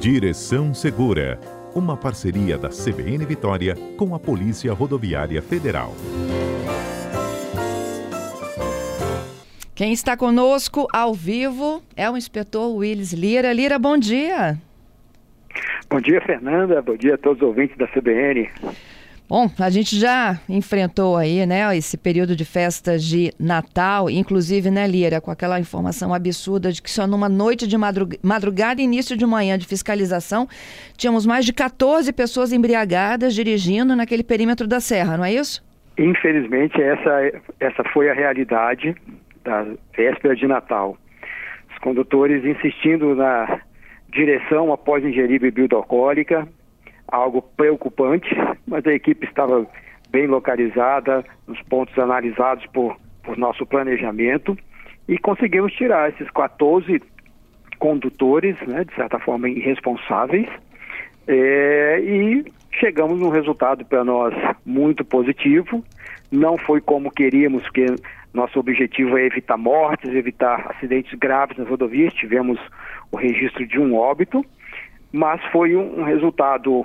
Direção Segura, uma parceria da CBN Vitória com a Polícia Rodoviária Federal. Quem está conosco ao vivo é o inspetor Willis Lira. Lira, bom dia. Bom dia, Fernanda. Bom dia a todos os ouvintes da CBN. Bom, a gente já enfrentou aí, né, esse período de festas de Natal, inclusive, né, Lira, com aquela informação absurda de que só numa noite de madrugada e início de manhã de fiscalização, tínhamos mais de 14 pessoas embriagadas dirigindo naquele perímetro da serra, não é isso? Infelizmente, essa, essa foi a realidade da véspera de Natal. Os condutores insistindo na direção após ingerir bebida alcoólica, algo preocupante, mas a equipe estava bem localizada nos pontos analisados por, por nosso planejamento e conseguimos tirar esses 14 condutores, né, de certa forma irresponsáveis, é, e chegamos num resultado para nós muito positivo. Não foi como queríamos, porque nosso objetivo é evitar mortes, evitar acidentes graves nas rodovias. Tivemos o registro de um óbito, mas foi um, um resultado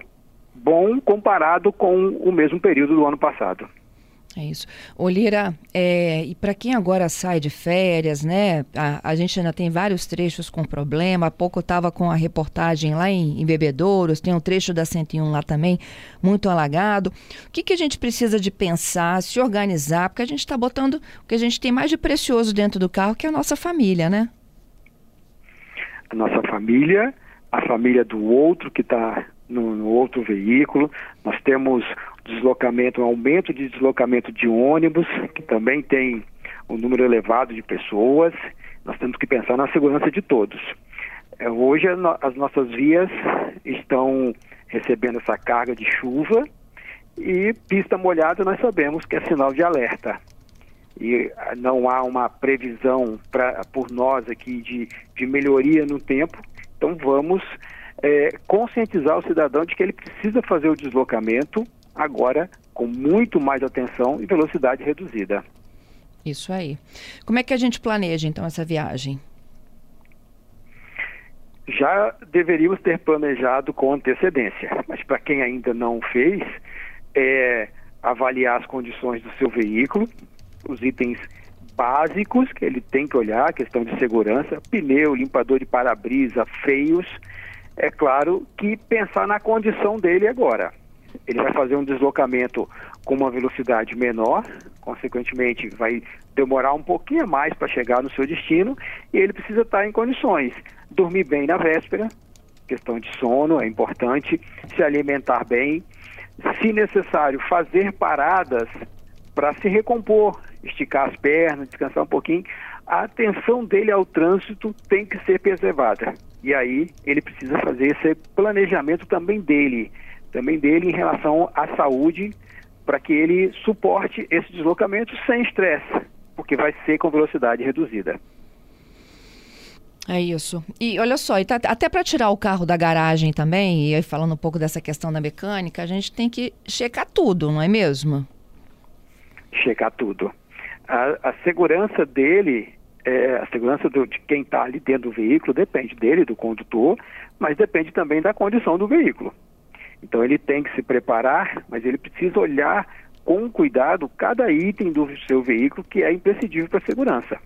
bom comparado com o mesmo período do ano passado. É isso. Olira, é, e para quem agora sai de férias, né? A, a, gente ainda tem vários trechos com problema. Há pouco estava com a reportagem lá em, em, Bebedouros, tem um trecho da 101 lá também, muito alagado. O que, que a gente precisa de pensar, se organizar? Porque a gente está botando o que a gente tem mais de precioso dentro do carro, que é a nossa família, né? A nossa família, a família do outro que está no, no, outro veículo. Nós temos deslocamento, um aumento de deslocamento de ônibus, que também tem um número elevado de pessoas. Nós temos que pensar na segurança de todos. É, hoje as nossas vias estão recebendo essa carga de chuva e pista molhada nós sabemos que é sinal de alerta. E ah, não há uma previsão pra, por nós aqui de, de melhoria no tempo, então vamos é, conscientizar o cidadão de que ele precisa fazer o deslocamento agora com muito mais atenção e velocidade reduzida. Isso aí. Como é que a gente planeja então essa viagem? Já deveríamos ter planejado com antecedência, mas para quem ainda não fez, é avaliar as condições do seu veículo, os itens básicos que ele tem que olhar, questão de segurança, pneu, limpador de para-brisa, freios, é claro que pensar na condição dele agora. Ele vai fazer um deslocamento com uma velocidade menor, consequentemente vai demorar um pouquinho mais para chegar no seu destino e ele precisa estar em condições. Dormir bem na véspera, questão de sono é importante, se alimentar bem, se necessário, fazer paradas para se recompor, esticar as pernas, descansar um pouquinho. A atenção dele ao trânsito tem que ser preservada. E aí ele precisa fazer esse planejamento também dele, também dele em relação à saúde, para que ele suporte esse deslocamento sem estresse, porque vai ser com velocidade reduzida. É isso. E olha só, tá, até para tirar o carro da garagem também, e aí falando um pouco dessa questão da mecânica, a gente tem que checar tudo, não é mesmo? Checar tudo. A, a segurança dele é, a segurança do, de quem está ali dentro do veículo depende dele, do condutor, mas depende também da condição do veículo. Então ele tem que se preparar, mas ele precisa olhar com cuidado cada item do seu veículo que é imprescindível para a segurança.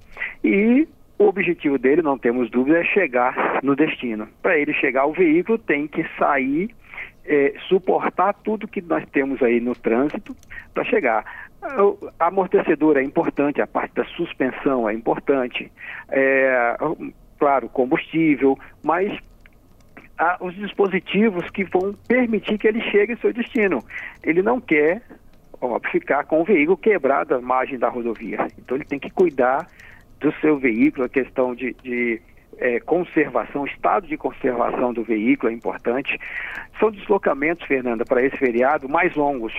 E o objetivo dele, não temos dúvida, é chegar no destino. Para ele chegar ao veículo, tem que sair, é, suportar tudo que nós temos aí no trânsito para chegar. A amortecedor é importante, a parte da suspensão é importante, é, claro, combustível, mas há os dispositivos que vão permitir que ele chegue ao seu destino. Ele não quer ó, ficar com o veículo quebrado à margem da rodovia. Então ele tem que cuidar do seu veículo, a questão de, de é, conservação, estado de conservação do veículo é importante. São deslocamentos, Fernanda, para esse feriado mais longos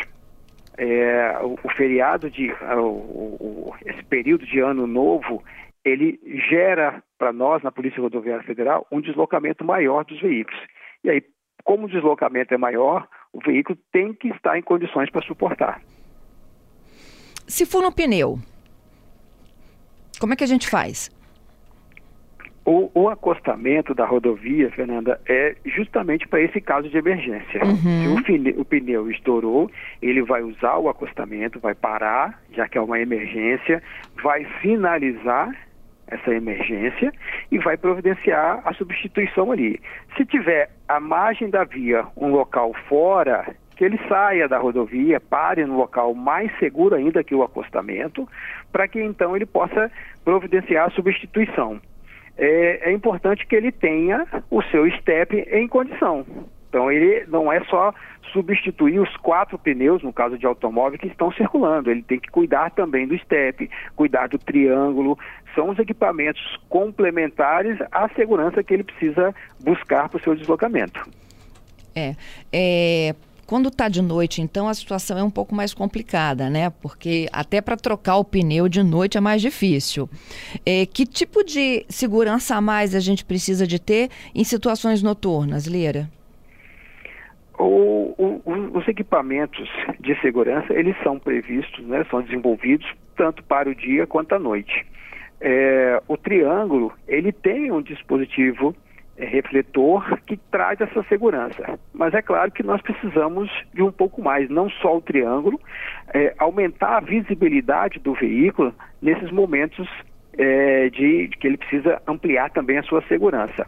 é, o, o, feriado de o, o, esse período de ano novo ele gera para nós na Polícia Rodoviária Federal um deslocamento maior dos veículos. E aí, como o deslocamento é maior, o veículo tem que estar em condições para suportar. Se for no pneu, como é que a gente faz? O, o, acostamento da rodovia, Fernanda, é justamente para esse caso de emergência. Uhum. Se o, pneu, o pneu estourou, ele vai usar o acostamento, vai parar, já que é uma emergência, vai sinalizar essa emergência e vai providenciar a substituição ali. Se tiver a margem da via um local fora, que ele saia da rodovia, pare no local mais seguro ainda que o acostamento, para que então ele possa providenciar a substituição é, é importante que ele tenha o seu step em condição. Então ele não é só substituir os quatro pneus, no caso de automóvel, que estão circulando. Ele tem que cuidar também do step, cuidar do triângulo. São os equipamentos complementares à segurança que ele precisa buscar para o seu deslocamento. É, é quando está de noite, então, a situação é um pouco mais complicada, né? Porque até para trocar o pneu de noite é mais difícil. É, que tipo de segurança a mais a gente precisa de ter em situações noturnas, Lira? O, o, os equipamentos de segurança, eles são previstos, né, são desenvolvidos tanto para o dia quanto à noite. É, o triângulo, ele tem um dispositivo refletor que traz essa segurança. Mas é claro que nós precisamos de um pouco mais, não só o triângulo, é, aumentar a visibilidade do veículo nesses momentos é, de, de que ele precisa ampliar também a sua segurança.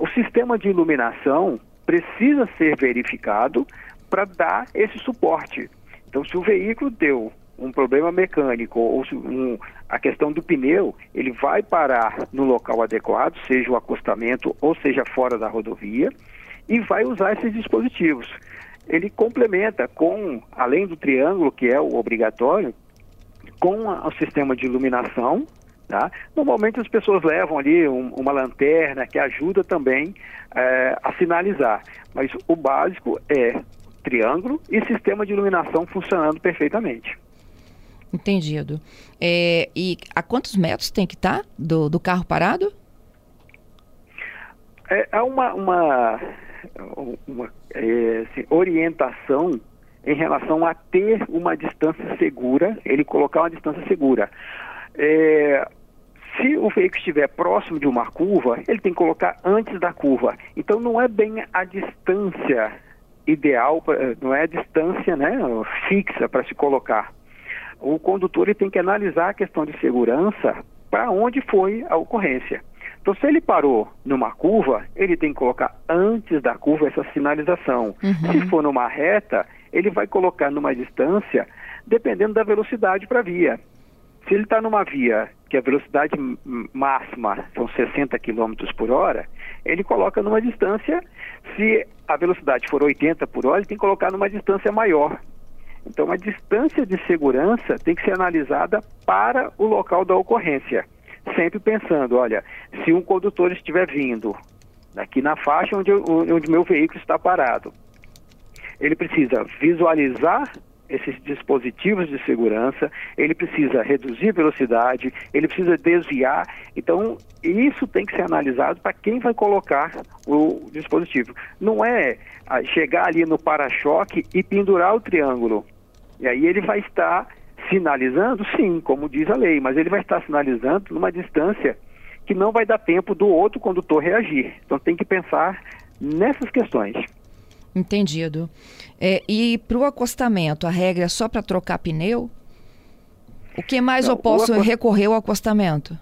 O sistema de iluminação precisa ser verificado para dar esse suporte. Então, se o veículo deu um problema mecânico ou um, a questão do pneu, ele vai parar no local adequado, seja o acostamento ou seja fora da rodovia, e vai usar esses dispositivos. Ele complementa com, além do triângulo, que é o obrigatório, com o sistema de iluminação. Tá? Normalmente as pessoas levam ali um, uma lanterna que ajuda também é, a sinalizar, mas o básico é triângulo e sistema de iluminação funcionando perfeitamente. Entendido. É, e a quantos metros tem que estar tá do, do carro parado? É, há uma, uma, uma é, assim, orientação em relação a ter uma distância segura, ele colocar uma distância segura. É, se o veículo estiver próximo de uma curva, ele tem que colocar antes da curva. Então não é bem a distância ideal, não é a distância né, fixa para se colocar o condutor ele tem que analisar a questão de segurança para onde foi a ocorrência. Então, se ele parou numa curva, ele tem que colocar antes da curva essa sinalização. Uhum. Se for numa reta, ele vai colocar numa distância, dependendo da velocidade para a via. Se ele está numa via que a velocidade máxima são 60 km por hora, ele coloca numa distância, se a velocidade for 80 por hora, ele tem que colocar numa distância maior, então, a distância de segurança tem que ser analisada para o local da ocorrência. Sempre pensando, olha, se um condutor estiver vindo aqui na faixa onde, onde meu veículo está parado, ele precisa visualizar esses dispositivos de segurança, ele precisa reduzir velocidade, ele precisa desviar. Então, isso tem que ser analisado para quem vai colocar o dispositivo. Não é ah, chegar ali no para-choque e pendurar o triângulo. E aí ele vai estar sinalizando, sim, como diz a lei, mas ele vai estar sinalizando numa distância que não vai dar tempo do outro condutor reagir. Então tem que pensar nessas questões. Entendido. É, e para o acostamento, a regra é só para trocar pneu? O que mais não, eu posso acost... recorrer ao acostamento?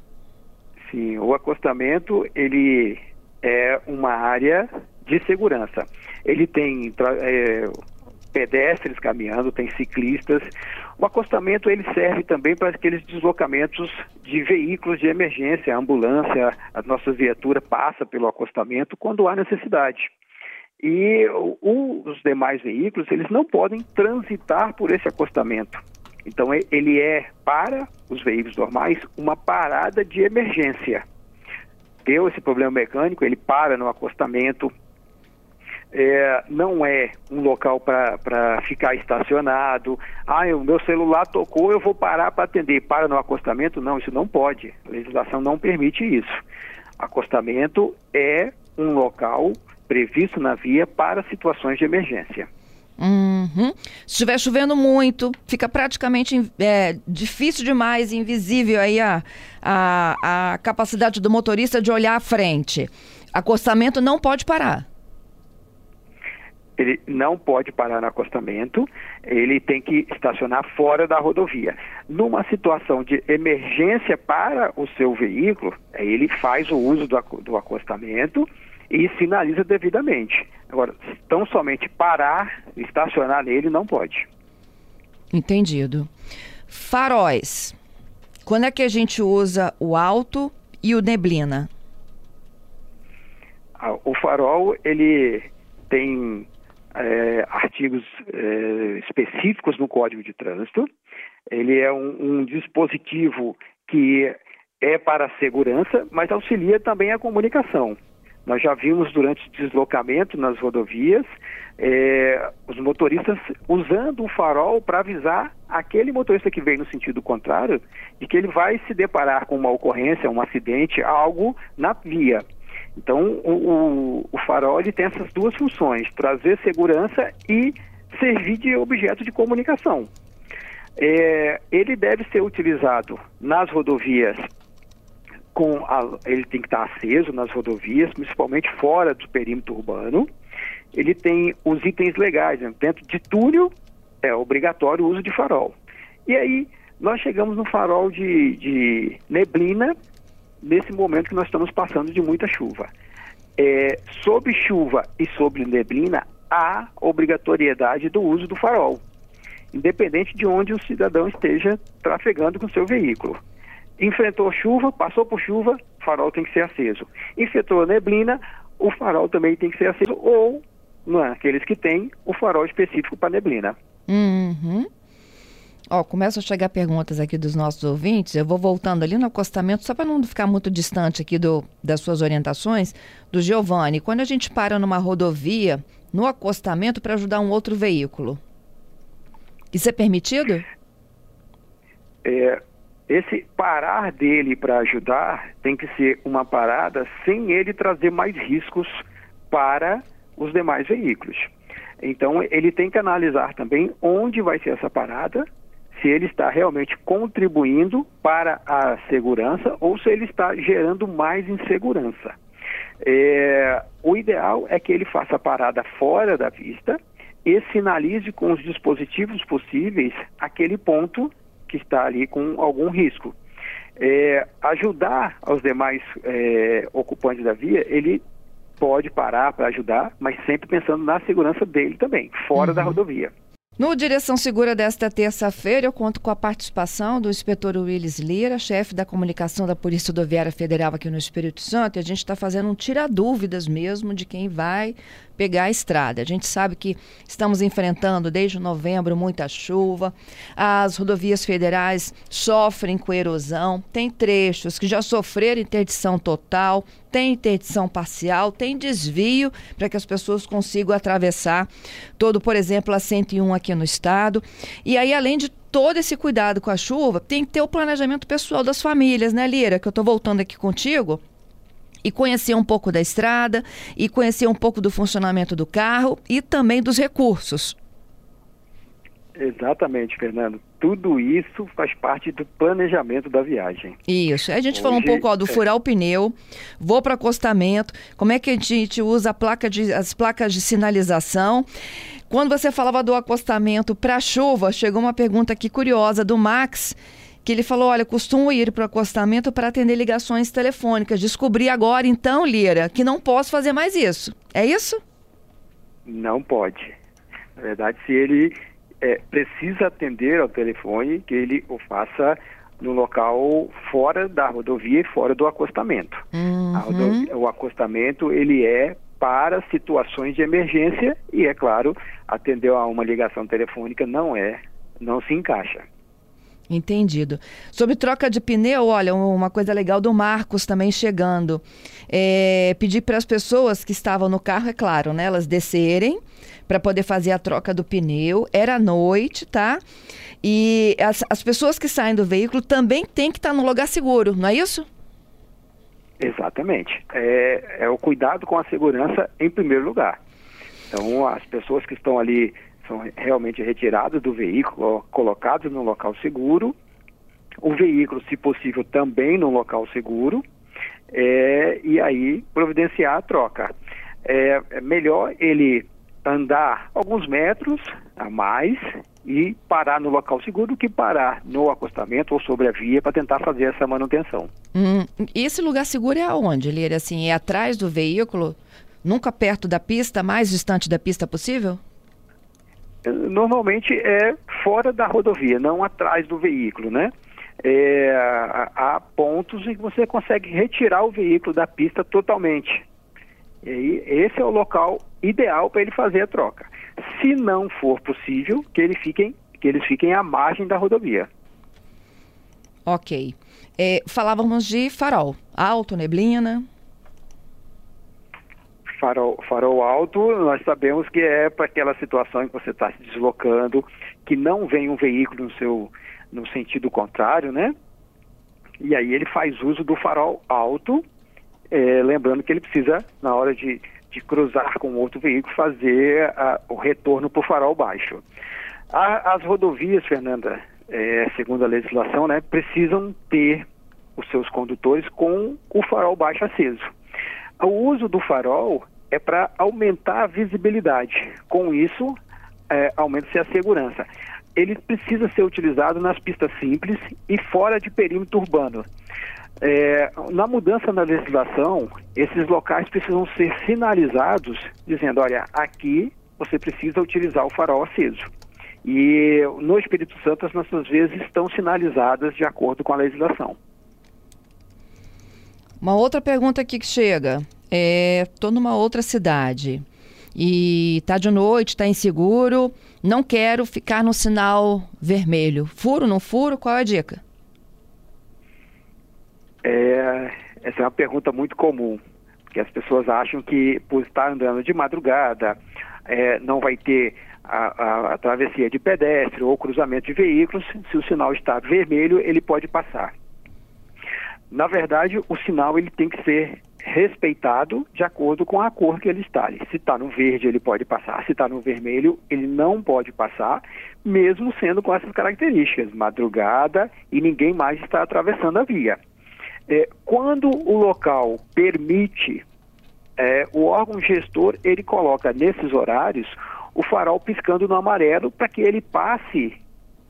Sim, o acostamento ele é uma área de segurança. Ele tem é, pedestres caminhando, tem ciclistas. O acostamento ele serve também para aqueles deslocamentos de veículos de emergência, a ambulância, a nossa viatura passa pelo acostamento quando há necessidade. E os demais veículos, eles não podem transitar por esse acostamento. Então ele é para os veículos normais uma parada de emergência. Deu esse problema mecânico, ele para no acostamento, é, não é um local para ficar estacionado. Ah, o meu celular tocou, eu vou parar para atender. Para no acostamento? Não, isso não pode. A legislação não permite isso. Acostamento é um local previsto na via para situações de emergência. Uhum. Se estiver chovendo muito, fica praticamente é, difícil demais, invisível aí a, a, a capacidade do motorista de olhar à frente. Acostamento não pode parar ele não pode parar no acostamento, ele tem que estacionar fora da rodovia. Numa situação de emergência para o seu veículo, ele faz o uso do, do acostamento e sinaliza devidamente. Agora, tão somente parar, estacionar nele, não pode. Entendido. Faróis. Quando é que a gente usa o alto e o neblina? Ah, o farol, ele tem é, artigos é, específicos no Código de Trânsito. Ele é um, um, dispositivo que é para a segurança, mas auxilia também a comunicação. Nós já vimos durante o deslocamento nas rodovias é, os motoristas usando o farol para avisar aquele motorista que vem no sentido contrário de que ele vai se deparar com uma ocorrência, um acidente, algo na via. Então, o, o, farol ele tem essas duas funções: trazer segurança e servir de objeto de comunicação. É, ele deve ser utilizado nas rodovias com a, ele tem que estar aceso nas rodovias, principalmente fora do perímetro urbano. Ele tem os itens legais, né? dentro de túnel é obrigatório o uso de farol. E aí nós chegamos no farol de, de neblina nesse momento que nós estamos passando de muita chuva. É, sob chuva e sobre neblina, há obrigatoriedade do uso do farol, independente de onde o cidadão esteja trafegando com seu veículo. Enfrentou chuva, passou por chuva, farol tem que ser aceso. Enfrentou neblina, o farol também tem que ser aceso, ou, naqueles que têm, o farol específico para neblina. Uhum. Ó, começam a chegar perguntas aqui dos nossos ouvintes. Eu vou voltando ali no acostamento, só para não ficar muito distante aqui do, das suas orientações, do Giovanni. Quando a gente para numa rodovia, no acostamento, para ajudar um outro veículo, isso é permitido? É, esse parar dele para ajudar tem que ser uma parada sem ele trazer mais riscos para os demais veículos. Então, ele tem que analisar também onde vai ser essa parada se ele está realmente contribuindo para a segurança ou se ele está gerando mais insegurança. É, o ideal é que ele faça a parada fora da vista e sinalize com os dispositivos possíveis aquele ponto que está ali com algum risco. É, ajudar aos demais é, ocupantes da via, ele pode parar para ajudar, mas sempre pensando na segurança dele também, fora uhum. da rodovia. No Direção Segura desta terça-feira, eu conto com a participação do inspetor Willis Lira, chefe da comunicação da Polícia Rodoviária Federal aqui no Espírito Santo, e a gente está fazendo um tira-dúvidas mesmo de quem vai pegar a estrada. A gente sabe que estamos enfrentando desde novembro muita chuva, as rodovias federais sofrem com erosão, tem trechos que já sofreram interdição total, tem interdição parcial, tem desvio para que as pessoas consigam atravessar todo, por exemplo, a 101 aqui no estado. E aí, além de todo esse cuidado com a chuva, tem que ter o planejamento pessoal das famílias, né, Lira? Que eu estou voltando aqui contigo e conhecer um pouco da estrada e conhecer um pouco do funcionamento do carro e também dos recursos. Exatamente, Fernando. Tudo isso faz parte do planejamento da viagem. Isso. A gente Hoje, falou um pouco ó, do é... furar o pneu, vou para acostamento, como é que a gente usa placa de, as placas de sinalização. Quando você falava do acostamento para chuva, chegou uma pergunta aqui curiosa do Max que ele falou: olha, costumo ir para o acostamento para atender ligações telefônicas. Descobri agora, então, Lira, que não posso fazer mais isso. É isso? Não pode. Na verdade, se ele é, precisa atender ao telefone, que ele o faça no local fora da rodovia e fora do acostamento. Uhum. Rodovia, o acostamento ele é para situações de emergência e é claro atender a uma ligação telefônica não é não se encaixa. Entendido. Sobre troca de pneu, olha, uma coisa legal do Marcos também chegando. É, pedir para as pessoas que estavam no carro, é claro, né? Elas descerem para poder fazer a troca do pneu. Era noite, tá? E as, as pessoas que saem do veículo também têm que estar no lugar seguro, não é isso? Exatamente. É, é o cuidado com a segurança em primeiro lugar. Então, as pessoas que estão ali são realmente retirados do veículo, colocados no local seguro, o veículo, se possível, também no local seguro, é, e aí providenciar a troca. É, é melhor ele andar alguns metros a mais e parar no local seguro do que parar no acostamento ou sobre a via para tentar fazer essa manutenção. Hum, esse lugar seguro é aonde, Lira? Assim, é atrás do veículo? Nunca perto da pista, mais distante da pista possível? Normalmente é fora da rodovia, não atrás do veículo, né? É, há pontos em que você consegue retirar o veículo da pista totalmente. E aí, esse é o local ideal para ele fazer a troca. Se não for possível, que, ele fiquem, que eles fiquem à margem da rodovia. Ok. É, falávamos de farol. Alto, neblina farol, farol alto, nós sabemos que é para aquela situação em que você está se deslocando, que não vem um veículo no seu no sentido contrário, né? E aí ele faz uso do farol alto, é, lembrando que ele precisa, na hora de, de cruzar com outro veículo, fazer a, o retorno para o farol baixo. A, as rodovias, Fernanda, é, segundo a legislação, né, precisam ter os seus condutores com o farol baixo aceso. O uso do farol é para aumentar a visibilidade. Com isso, é, aumenta-se a segurança. Ele precisa ser utilizado nas pistas simples e fora de perímetro urbano. É, na mudança na legislação, esses locais precisam ser sinalizados, dizendo: olha, aqui você precisa utilizar o farol aceso. E no Espírito Santo, as nossas vezes estão sinalizadas de acordo com a legislação. Uma outra pergunta aqui que chega estou é, numa outra cidade e tá de noite, tá inseguro, não quero ficar no sinal vermelho. Furo, não furo? Qual é a dica? É, essa é uma pergunta muito comum, que as pessoas acham que por estar andando de madrugada é, não vai ter a, a, a, travessia de pedestre ou cruzamento de veículos, se o sinal está vermelho, ele pode passar. Na verdade, o sinal ele tem que ser respeitado de acordo com a cor que ele está. Se está no verde, ele pode passar. Se está no vermelho, ele não pode passar, mesmo sendo com essas características, madrugada e ninguém mais está atravessando a via. É, quando o local permite, é, o órgão gestor ele coloca nesses horários o farol piscando no amarelo para que ele passe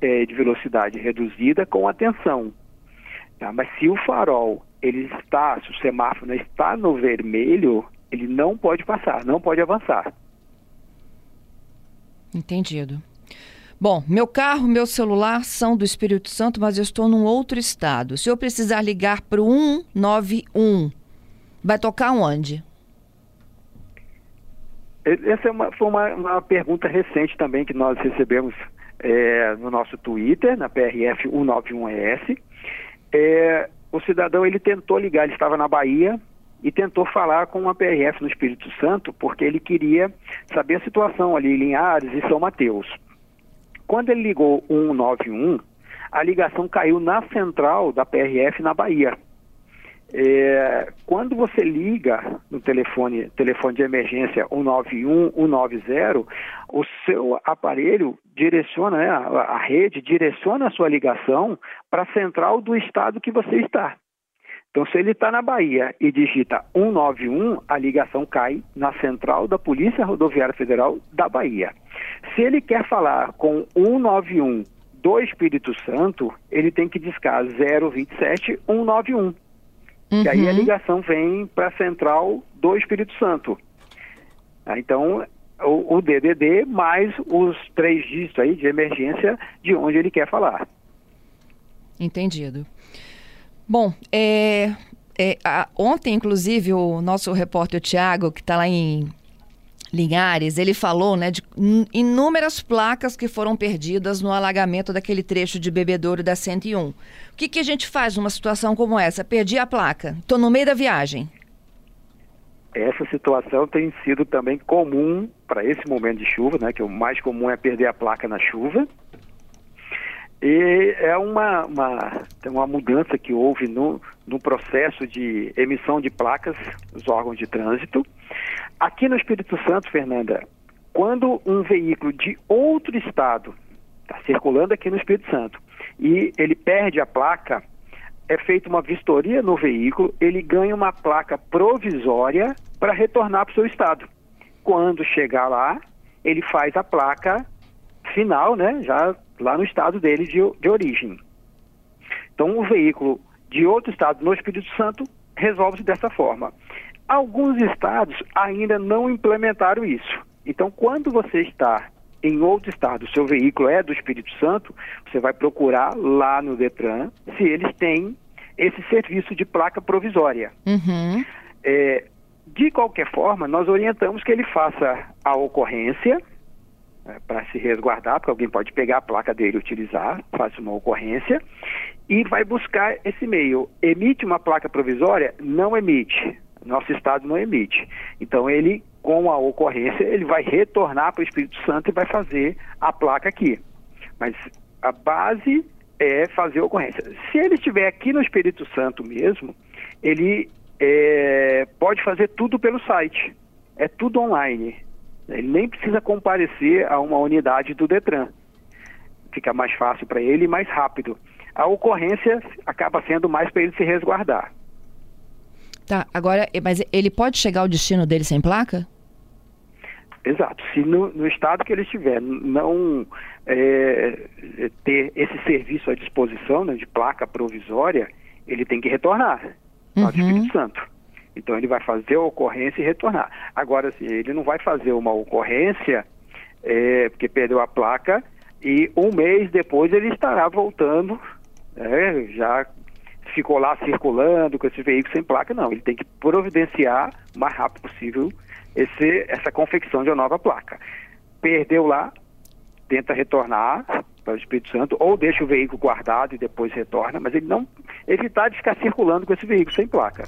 é, de velocidade reduzida com atenção. Tá? Mas se o farol ele está, se o semáforo está no vermelho, ele não pode passar, não pode avançar. Entendido. Bom, meu carro, meu celular são do Espírito Santo, mas eu estou num outro estado. Se eu precisar ligar para o 191, vai tocar onde? Essa é uma, foi uma, uma pergunta recente também que nós recebemos é, no nosso Twitter, na PRF 191ES. É, o cidadão ele tentou ligar, ele estava na Bahia e tentou falar com uma PRF no Espírito Santo porque ele queria saber a situação ali em Linhares e São Mateus. Quando ele ligou 191, a ligação caiu na central da PRF na Bahia. É, quando você liga no telefone, telefone de emergência 191, 190, o seu aparelho direciona, né, a, a rede direciona a sua ligação para a central do estado que você está. Então, se ele está na Bahia e digita 191, a ligação cai na central da Polícia Rodoviária Federal da Bahia. Se ele quer falar com 191 do Espírito Santo, ele tem que discar 027 191. Uhum. E aí a uhum. ligação vem para a central do Espírito Santo. Ah, então, o, o, DDD mais os três dígitos aí de emergência de onde ele quer falar. Entendido. Bom, é, é, a, ontem, inclusive, o nosso repórter Tiago, que está lá em Linhares, ele falou né, de inúmeras placas que foram perdidas no alagamento daquele trecho de bebedouro da 101. O que, que a gente faz numa situação como essa? Perdi a placa, estou no meio da viagem. Essa situação tem sido também comum para esse momento de chuva, né, que o mais comum é perder a placa na chuva. E é uma, uma, uma mudança que houve no, no processo de emissão de placas dos órgãos de trânsito. Aqui no Espírito Santo, Fernanda, quando um veículo de outro estado está circulando aqui no Espírito Santo e ele perde a placa, é feita uma vistoria no veículo, ele ganha uma placa provisória para retornar para o seu estado. Quando chegar lá, ele faz a placa final, né, já lá no estado dele de, de origem. Então, o veículo de outro estado no Espírito Santo resolve-se dessa forma. Alguns estados ainda não implementaram isso. Então, quando você está em outro estado, seu veículo é do Espírito Santo, você vai procurar lá no Detran se eles têm esse serviço de placa provisória. Uhum. É, de qualquer forma, nós orientamos que ele faça a ocorrência é, para se resguardar, porque alguém pode pegar a placa dele e utilizar, faz uma ocorrência, e vai buscar esse e-mail. Emite uma placa provisória? Não emite. Nosso estado não emite. Então ele, com a ocorrência, ele vai retornar para o Espírito Santo e vai fazer a placa aqui. Mas a base é fazer a ocorrência. Se ele estiver aqui no Espírito Santo mesmo, ele é, pode fazer tudo pelo site. É tudo online. Ele nem precisa comparecer a uma unidade do Detran. Fica mais fácil para ele e mais rápido. A ocorrência acaba sendo mais para ele se resguardar. Tá, agora, mas ele pode chegar ao destino dele sem placa? Exato. Se no, no estado que ele estiver não é, ter esse serviço à disposição né, de placa provisória, ele tem que retornar uhum. ao Espírito Santo. Então ele vai fazer a ocorrência e retornar. Agora, assim, ele não vai fazer uma ocorrência é, porque perdeu a placa e um mês depois ele estará voltando, é, já ficou lá circulando com esse veículo sem placa, não. Ele tem que providenciar o mais rápido possível esse, essa confecção de uma nova placa. Perdeu lá, tenta retornar para o Espírito Santo ou deixa o veículo guardado e depois retorna, mas ele não evitar de ficar circulando com esse veículo sem placa.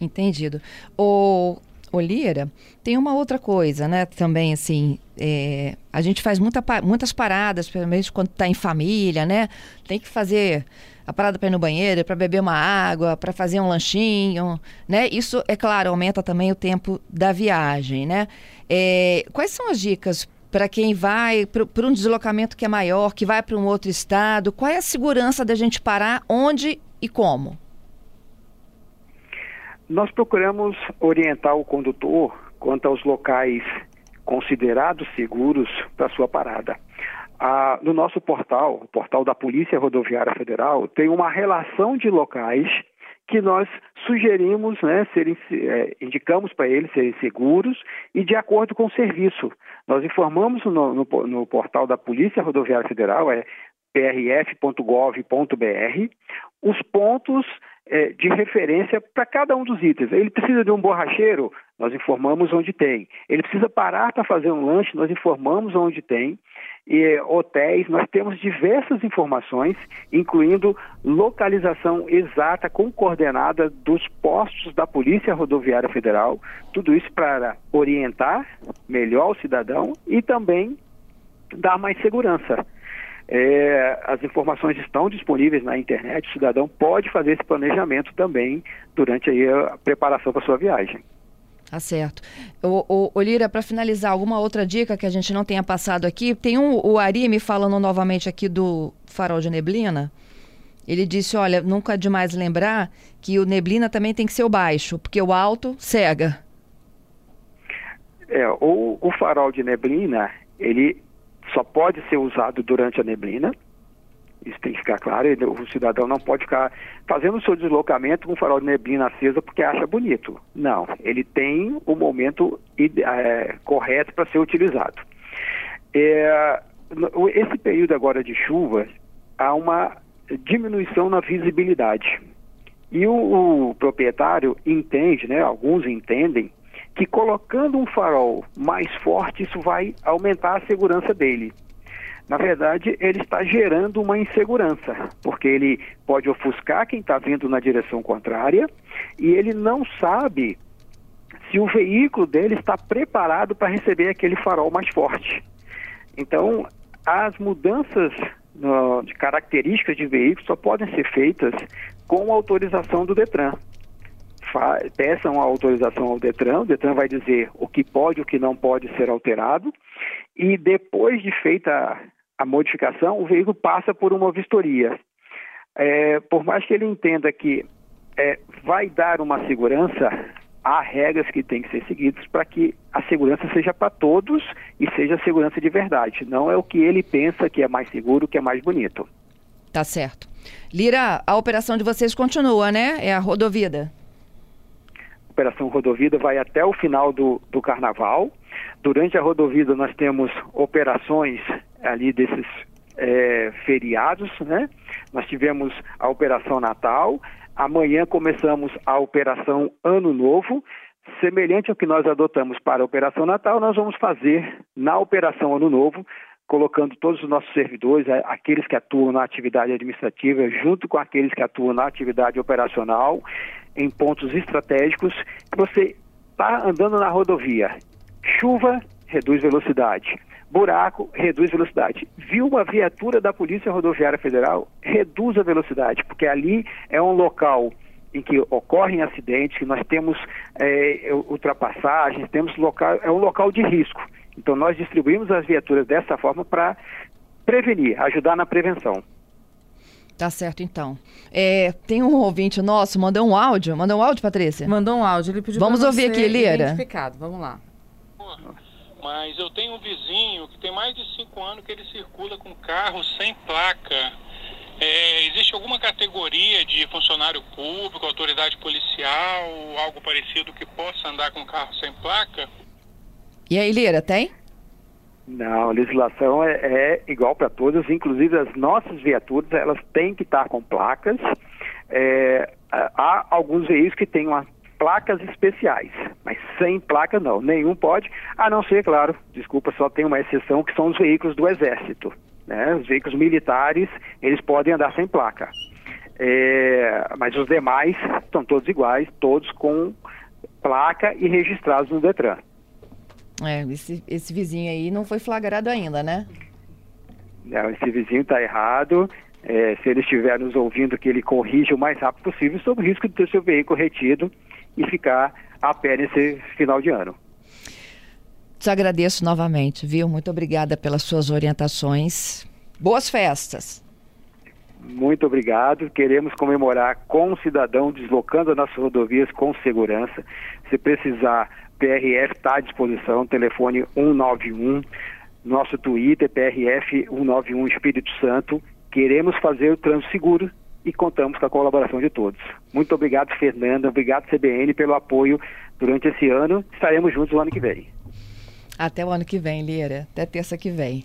Entendido. O, Lira, tem uma outra coisa, né? Também, assim, é, a gente faz muita, muitas paradas, menos quando está em família, né? Tem que fazer a parada para ir no banheiro, para beber uma água, para fazer um lanchinho, né? Isso, é claro, aumenta também o tempo da viagem, né? É, quais são as dicas para quem vai para um deslocamento que é maior, que vai para um outro estado? Qual é a segurança da gente parar onde e como? Nós procuramos orientar o condutor quanto aos locais considerados seguros para sua parada. Ah, no nosso portal, o portal da Polícia Rodoviária Federal, tem uma relação de locais que nós sugerimos, né, serem, é, indicamos para eles serem seguros e de acordo com o serviço. Nós informamos no, no, no portal da Polícia Rodoviária Federal, é prf.gov.br, os pontos é, de referência para cada um dos itens. Ele precisa de um borracheiro, nós informamos onde tem. Ele precisa parar para fazer um lanche, nós informamos onde tem. E, hotéis, nós temos diversas informações, incluindo localização exata com coordenada dos postos da Polícia Rodoviária Federal, tudo isso para orientar melhor o cidadão e também dar mais segurança. É, as informações estão disponíveis na internet, o cidadão pode fazer esse planejamento também durante aí a preparação para sua viagem. Tá certo. O, o, o Lira, para finalizar, alguma outra dica que a gente não tenha passado aqui? Tem um, o Ari me falando novamente aqui do farol de neblina. Ele disse: olha, nunca é demais lembrar que o neblina também tem que ser o baixo, porque o alto cega. É, o, o farol de neblina, ele só pode ser usado durante a neblina. Isso tem que ficar claro. O cidadão não pode ficar fazendo o seu deslocamento com o farol de neblina acesa porque acha bonito. Não, ele tem o momento é, correto para ser utilizado. É, esse período agora de chuva, há uma diminuição na visibilidade. E o, o proprietário entende, né, alguns entendem, que colocando um farol mais forte, isso vai aumentar a segurança dele. Na verdade, ele está gerando uma insegurança, porque ele pode ofuscar quem está vindo na direção contrária e ele não sabe se o veículo dele está preparado para receber aquele farol mais forte. Então, as mudanças no, de características de veículo só podem ser feitas com autorização do Detran peçam a autorização ao Detran, o Detran vai dizer o que pode e o que não pode ser alterado, e depois de feita a modificação, o veículo passa por uma vistoria. É, por mais que ele entenda que é, vai dar uma segurança, há regras que têm que ser seguidas para que a segurança seja para todos e seja segurança de verdade. Não é o que ele pensa que é mais seguro, que é mais bonito. Tá certo. Lira, a operação de vocês continua, né? É a Rodovida. Operação Rodovida vai até o final do, do carnaval. Durante a Rodovida nós temos operações ali desses é, feriados, né? Nós tivemos a Operação Natal, Amanhã começamos a Operação Ano Novo. Semelhante ao que nós adotamos para a Operação Natal, nós vamos fazer na Operação Ano Novo, colocando todos os nossos servidores, aqueles que atuam na atividade administrativa, junto com aqueles que atuam na atividade operacional, em pontos estratégicos. Você está andando na rodovia, chuva, reduz velocidade buraco, reduz velocidade. Viu uma viatura da Polícia Rodoviária Federal, reduz a velocidade, porque ali é um local em que ocorrem acidentes, que nós temos é, ultrapassagens, temos local, é um local de risco. Então nós distribuímos as viaturas dessa forma para prevenir, ajudar na prevenção. Tá certo, então. É, tem um ouvinte nosso, mandou um áudio. Mandou um áudio, Patrícia? Mandou um áudio. Ele pediu Vamos ouvir aqui, Lira. Vamos lá. Mas eu tenho um vizinho que tem mais de cinco anos que ele circula com carro sem placa. É, existe alguma categoria de funcionário público, autoridade policial, algo parecido que possa andar com carro sem placa? E aí, Lira, tem? Não, a legislação é, é igual para todas, inclusive as nossas viaturas, elas têm que estar com placas. É, há alguns veículos que têm uma placas especiais, mas sem placa não, nenhum pode, a não ser, claro, desculpa, só tem uma exceção que são os veículos do Exército. Né? Os veículos militares, eles podem andar sem placa. É, mas os demais estão todos iguais, todos com placa e registrados no Detran. É, esse, esse vizinho aí não foi flagrado ainda, né? Não, esse vizinho está errado. É, se ele estiver nos ouvindo, que ele corrija o mais rápido possível sobre o risco de ter seu veículo retido e ficar a pé nesse final de ano. Te agradeço novamente, viu? Muito obrigada pelas suas orientações. Boas festas. Muito obrigado. Queremos comemorar com o cidadão deslocando as nossas rodovias com segurança. Se precisar, PRF está à disposição, telefone 191, nosso Twitter, PRF 191 Espírito Santo. Queremos fazer o trânsito seguro e contamos com a colaboração de todos. Muito obrigado, Fernanda, obrigado, CBN, pelo apoio durante esse ano. Estaremos juntos o ano que vem. Até o ano que vem, Lira. Até terça que vem.